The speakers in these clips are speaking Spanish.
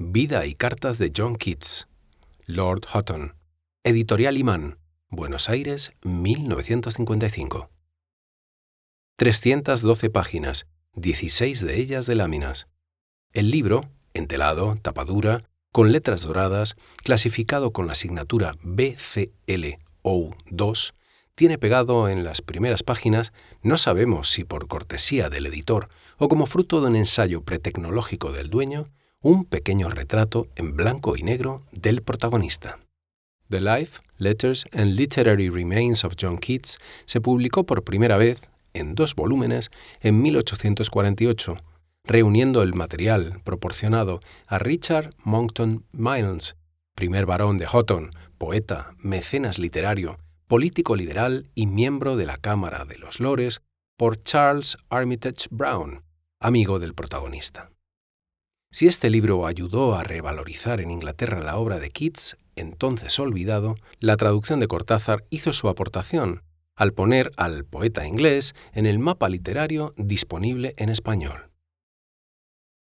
Vida y cartas de John Keats. Lord Houghton. Editorial Imán. Buenos Aires, 1955. 312 páginas, 16 de ellas de láminas. El libro, entelado, tapadura, con letras doradas, clasificado con la asignatura BCLO2, tiene pegado en las primeras páginas, no sabemos si por cortesía del editor o como fruto de un ensayo pretecnológico del dueño, un pequeño retrato en blanco y negro del protagonista. The Life, Letters and Literary Remains of John Keats se publicó por primera vez, en dos volúmenes, en 1848, reuniendo el material proporcionado a Richard Monckton Milnes, primer barón de Houghton, poeta, mecenas literario, político liberal y miembro de la Cámara de los Lores, por Charles Armitage Brown, amigo del protagonista. Si este libro ayudó a revalorizar en Inglaterra la obra de Keats, entonces olvidado, la traducción de Cortázar hizo su aportación al poner al poeta inglés en el mapa literario disponible en español.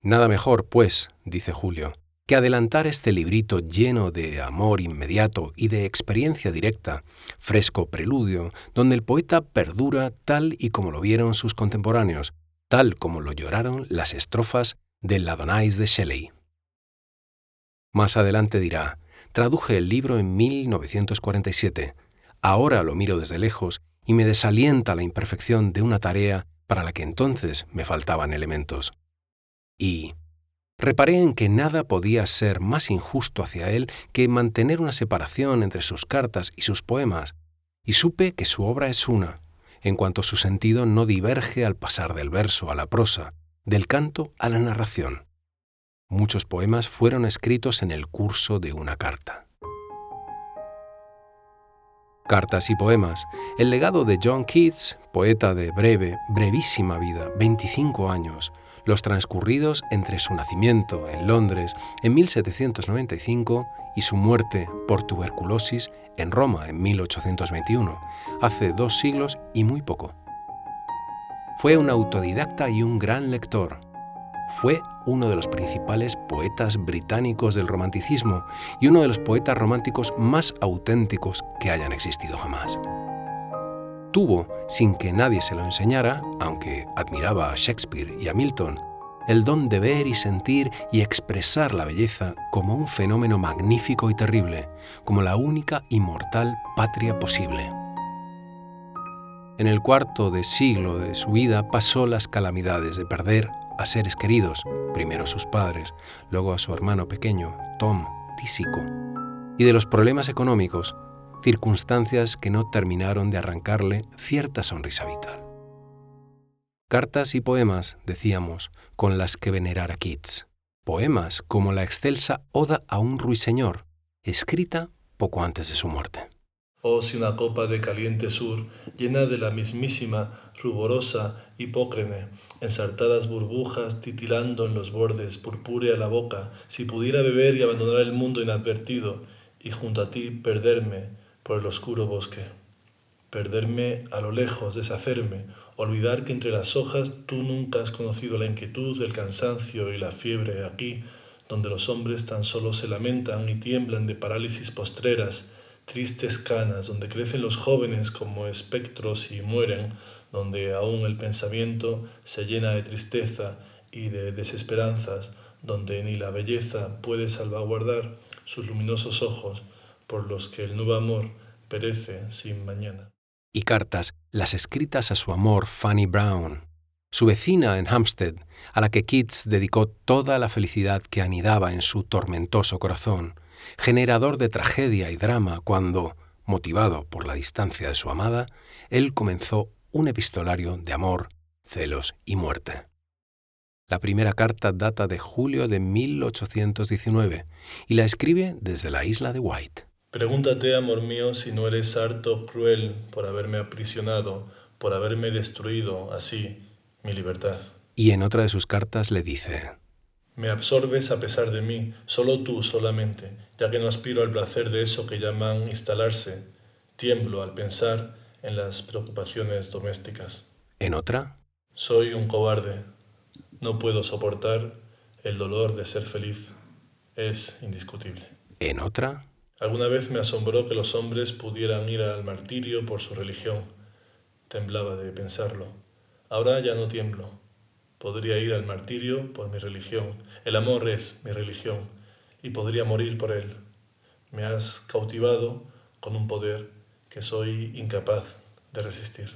Nada mejor, pues, dice Julio, que adelantar este librito lleno de amor inmediato y de experiencia directa, fresco preludio, donde el poeta perdura tal y como lo vieron sus contemporáneos, tal como lo lloraron las estrofas del Adonais de Shelley. Más adelante dirá, traduje el libro en 1947, ahora lo miro desde lejos y me desalienta la imperfección de una tarea para la que entonces me faltaban elementos. Y reparé en que nada podía ser más injusto hacia él que mantener una separación entre sus cartas y sus poemas, y supe que su obra es una, en cuanto su sentido no diverge al pasar del verso a la prosa, del canto a la narración. Muchos poemas fueron escritos en el curso de una carta. Cartas y poemas, el legado de John Keats, poeta de breve, brevísima vida, 25 años, los transcurridos entre su nacimiento en Londres en 1795 y su muerte por tuberculosis en Roma en 1821, hace dos siglos y muy poco. Fue un autodidacta y un gran lector. Fue uno de los principales poetas británicos del romanticismo y uno de los poetas románticos más auténticos que hayan existido jamás. Tuvo, sin que nadie se lo enseñara, aunque admiraba a Shakespeare y a Milton, el don de ver y sentir y expresar la belleza como un fenómeno magnífico y terrible, como la única inmortal patria posible. En el cuarto de siglo de su vida pasó las calamidades de perder a seres queridos, primero a sus padres, luego a su hermano pequeño, Tom, tísico, y de los problemas económicos, circunstancias que no terminaron de arrancarle cierta sonrisa vital. Cartas y poemas, decíamos, con las que venerar a Keats. Poemas como la excelsa Oda a un ruiseñor, escrita poco antes de su muerte. Oh, si una copa de caliente sur, llena de la mismísima, ruborosa hipócrene, ensartadas burbujas titilando en los bordes, purpúrea la boca, si pudiera beber y abandonar el mundo inadvertido, y junto a ti perderme por el oscuro bosque. Perderme a lo lejos, deshacerme, olvidar que entre las hojas tú nunca has conocido la inquietud, el cansancio y la fiebre aquí, donde los hombres tan solo se lamentan y tiemblan de parálisis postreras, tristes canas, donde crecen los jóvenes como espectros y mueren, donde aún el pensamiento se llena de tristeza y de desesperanzas, donde ni la belleza puede salvaguardar sus luminosos ojos, por los que el nuevo amor perece sin mañana. Y cartas, las escritas a su amor Fanny Brown, su vecina en Hampstead, a la que Keats dedicó toda la felicidad que anidaba en su tormentoso corazón, generador de tragedia y drama cuando, motivado por la distancia de su amada, él comenzó un epistolario de amor, celos y muerte. La primera carta data de julio de 1819 y la escribe desde la isla de White. Pregúntate, amor mío, si no eres harto cruel por haberme aprisionado, por haberme destruido así mi libertad. Y en otra de sus cartas le dice, Me absorbes a pesar de mí, solo tú solamente, ya que no aspiro al placer de eso que llaman instalarse. Tiemblo al pensar en las preocupaciones domésticas. En otra, Soy un cobarde. No puedo soportar el dolor de ser feliz. Es indiscutible. en otra, Alguna vez me asombró que los hombres pudieran ir al martirio por su religión. Temblaba de pensarlo. Ahora ya no tiemblo. Podría ir al martirio por mi religión. El amor es mi religión y podría morir por él. Me has cautivado con un poder que soy incapaz de resistir.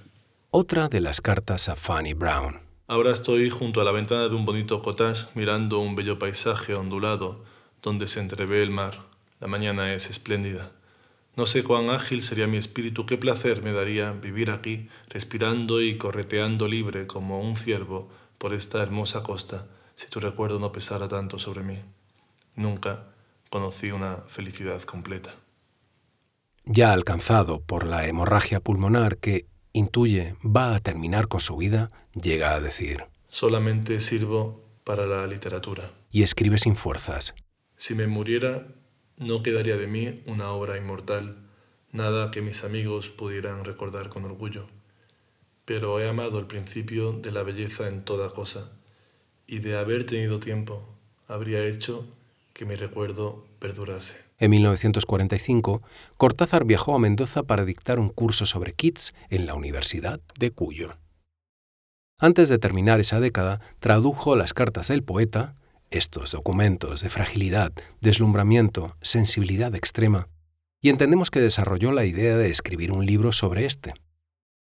otra de las cartas a Fanny Brown. Ahora estoy junto a la ventana de un bonito cottage mirando un bello paisaje ondulado donde se entrevé el mar. La mañana es espléndida. No sé cuán ágil sería mi espíritu, qué placer me daría vivir aquí, respirando y correteando libre como un ciervo por esta hermosa costa, si tu recuerdo no pesara tanto sobre mí. Nunca conocí una felicidad completa. Ya alcanzado por la hemorragia pulmonar que, intuye, va a terminar con su vida, llega a decir, Solamente sirvo para la literatura. y escribe sin fuerzas. Si me muriera, no quedaría de mí una obra inmortal, nada que mis amigos pudieran recordar con orgullo. Pero he amado el principio de la belleza en toda cosa, y de haber tenido tiempo, habría hecho que mi recuerdo perdurase. En 1945, Cortázar viajó a Mendoza para dictar un curso sobre Keats en la Universidad de Cuyo. Antes de terminar esa década, tradujo las cartas del poeta, estos documentos de fragilidad, deslumbramiento, sensibilidad extrema, y entendemos que desarrolló la idea de escribir un libro sobre este.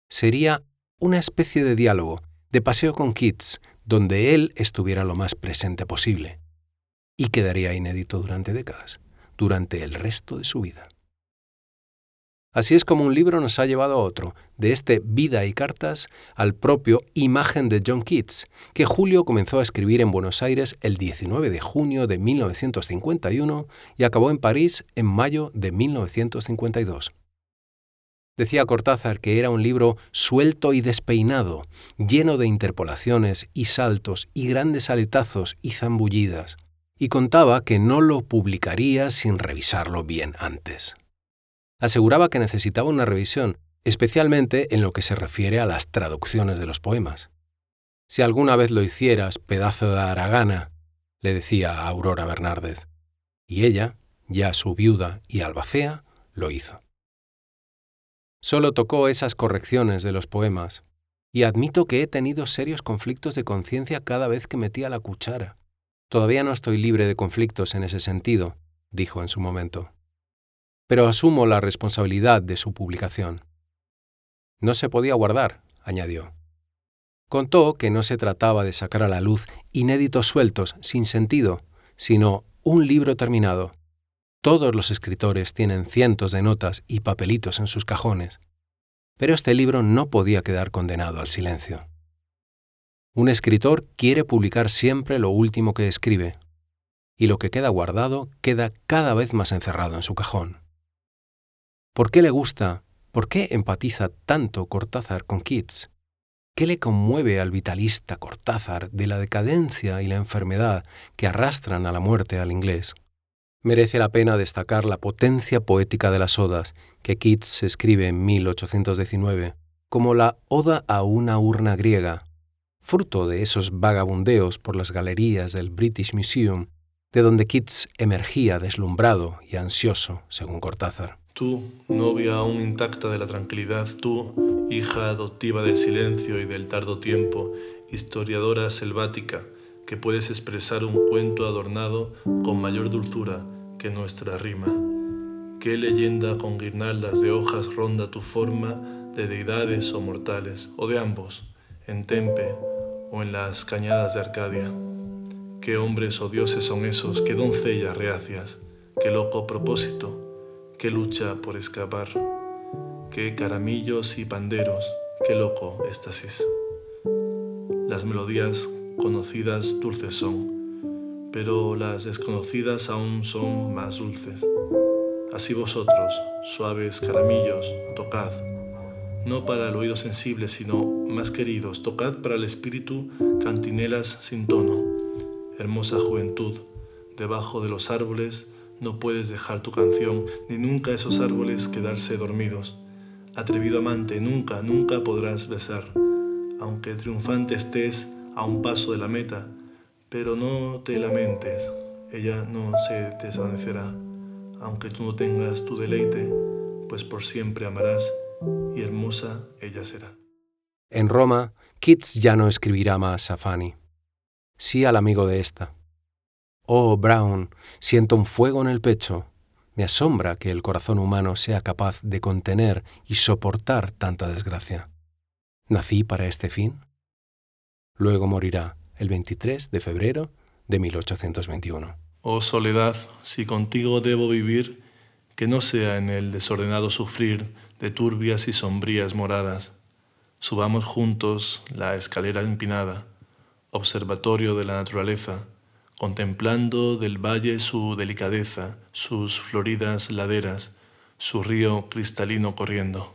Sería una especie de diálogo, de paseo con Keats, donde él estuviera lo más presente posible, y quedaría inédito durante décadas durante el resto de su vida. Así es como un libro nos ha llevado a otro, de este Vida y Cartas al propio Imagen de John Keats, que Julio comenzó a escribir en Buenos Aires el 19 de junio de 1951 y acabó en París en mayo de 1952. Decía Cortázar que era un libro suelto y despeinado, lleno de interpolaciones y saltos y grandes aletazos y zambullidas, y contaba que no lo publicaría sin revisarlo bien antes. Aseguraba que necesitaba una revisión, especialmente en lo que se refiere a las traducciones de los poemas. Si alguna vez lo hicieras, pedazo de aragana, le decía a Aurora Bernárdez. Y ella, ya su viuda y albacea, lo hizo. Solo tocó esas correcciones de los poemas, y admito que he tenido serios conflictos de conciencia cada vez que metía la cuchara. Todavía no estoy libre de conflictos en ese sentido, dijo en su momento. Pero asumo la responsabilidad de su publicación. No se podía guardar, añadió. Contó que no se trataba de sacar a la luz inéditos sueltos, sin sentido, sino un libro terminado. Todos los escritores tienen cientos de notas y papelitos en sus cajones, pero este libro no podía quedar condenado al silencio. Un escritor quiere publicar siempre lo último que escribe, y lo que queda guardado queda cada vez más encerrado en su cajón. ¿Por qué le gusta, por qué empatiza tanto Cortázar con Keats? ¿Qué le conmueve al vitalista Cortázar de la decadencia y la enfermedad que arrastran a la muerte al inglés? Merece la pena destacar la potencia poética de las odas que Keats escribe en 1819, como la Oda a una urna griega, fruto de esos vagabundeos por las galerías del British Museum, de donde Keats emergía deslumbrado y ansioso, según Cortázar. Tú, novia aún intacta de la tranquilidad, tú, hija adoptiva del silencio y del tardo tiempo, historiadora selvática, que puedes expresar un cuento adornado con mayor dulzura que nuestra rima. ¿Qué leyenda con guirnaldas de hojas ronda tu forma de deidades o mortales, o de ambos, en Tempe o en las cañadas de Arcadia? ¿Qué hombres o dioses son esos, qué doncellas reacias, qué loco propósito? qué lucha por escapar, qué caramillos y panderos, qué loco éxtasis. Las melodías conocidas dulces son, pero las desconocidas aún son más dulces. Así vosotros, suaves caramillos, tocad, no para el oído sensible, sino más queridos, tocad para el espíritu cantinelas sin tono. Hermosa juventud, debajo de los árboles no puedes dejar tu canción, ni nunca esos árboles quedarse dormidos. Atrevido amante, nunca, nunca podrás besar, aunque triunfante estés a un paso de la meta, pero no te lamentes, ella no se desvanecerá, aunque tú no tengas tu deleite, pues por siempre amarás y hermosa ella será. En Roma, Keats ya no escribirá más a Fanny, sí al amigo de esta. Oh, Brown, siento un fuego en el pecho. Me asombra que el corazón humano sea capaz de contener y soportar tanta desgracia. ¿Nací para este fin? Luego morirá el 23 de febrero de 1821. Oh soledad, si contigo debo vivir, que no sea en el desordenado sufrir de turbias y sombrías moradas. Subamos juntos la escalera empinada, observatorio de la naturaleza, contemplando del valle su delicadeza, sus floridas laderas, su río cristalino corriendo.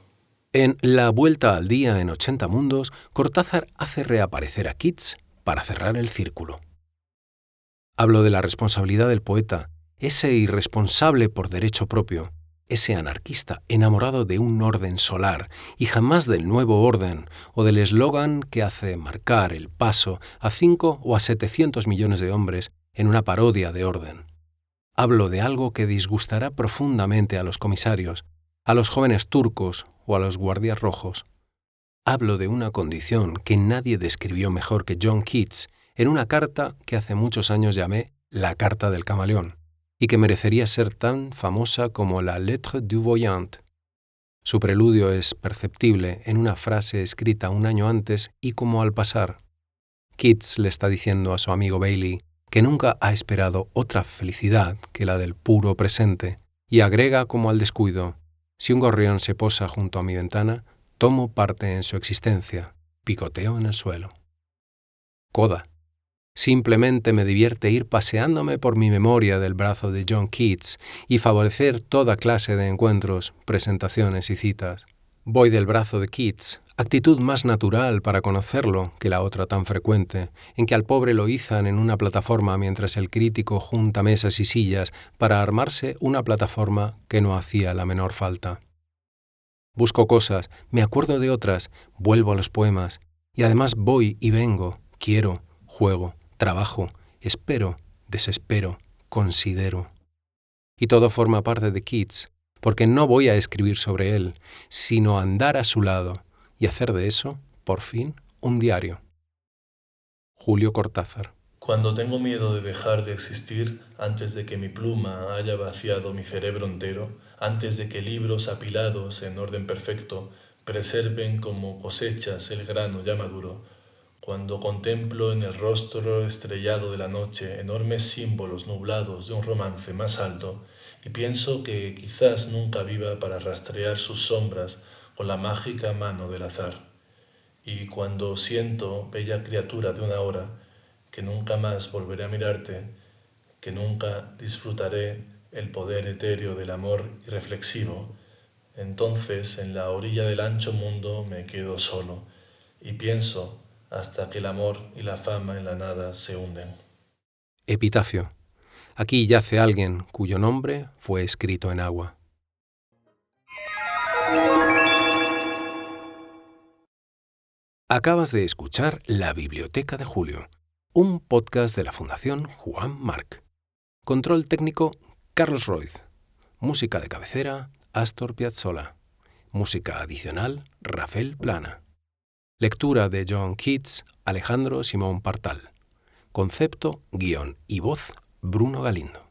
En La Vuelta al Día en 80 Mundos, Cortázar hace reaparecer a Keats para cerrar el círculo. Hablo de la responsabilidad del poeta, ese irresponsable por derecho propio, ese anarquista enamorado de un orden solar y jamás del nuevo orden o del eslogan que hace marcar el paso a 5 o a 700 millones de hombres en una parodia de orden. Hablo de algo que disgustará profundamente a los comisarios, a los jóvenes turcos o a los guardias rojos. Hablo de una condición que nadie describió mejor que John Keats en una carta que hace muchos años llamé la Carta del Camaleón y que merecería ser tan famosa como la Lettre du Voyant. Su preludio es perceptible en una frase escrita un año antes y como al pasar. Keats le está diciendo a su amigo Bailey que nunca ha esperado otra felicidad que la del puro presente, y agrega como al descuido, si un gorrión se posa junto a mi ventana, tomo parte en su existencia, picoteo en el suelo. Coda, Simplemente me divierte ir paseándome por mi memoria del brazo de John Keats y favorecer toda clase de encuentros, presentaciones y citas. Voy del brazo de Keats, actitud más natural para conocerlo que la otra tan frecuente, en que al pobre lo izan en una plataforma mientras el crítico junta mesas y sillas para armarse una plataforma que no hacía la menor falta. Busco cosas, me acuerdo de otras, vuelvo a los poemas, y además voy y vengo, quiero, juego, trabajo, espero, desespero, considero. Y todo forma parte de Keats, porque no voy a escribir sobre él, sino andar a su lado y hacer de eso, por fin, un diario. Julio Cortázar. Cuando tengo miedo de dejar de existir antes de que mi pluma haya vaciado mi cerebro entero, antes de que libros apilados en orden perfecto preserven como cosechas el grano ya maduro, cuando contemplo en el rostro estrellado de la noche enormes símbolos nublados de un romance más alto, y pienso que quizás nunca viva para rastrear sus sombras con la mágica mano del azar. Y cuando siento, bella criatura de una hora, que nunca más volveré a mirarte, que nunca disfrutaré el poder etéreo del amor irreflexivo, entonces en la orilla del ancho mundo me quedo solo y pienso hasta que el amor y la fama en la nada se hunden. Epitafio. Aquí yace alguien cuyo nombre fue escrito en agua. Acabas de escuchar La Biblioteca de Julio, un podcast de la Fundación Juan Marc. Control técnico Carlos Roiz. Música de cabecera Astor Piazzolla. Música adicional Rafael Plana. Lectura de John Keats, Alejandro Simón Partal. Concepto, guion y voz, Bruno Galindo.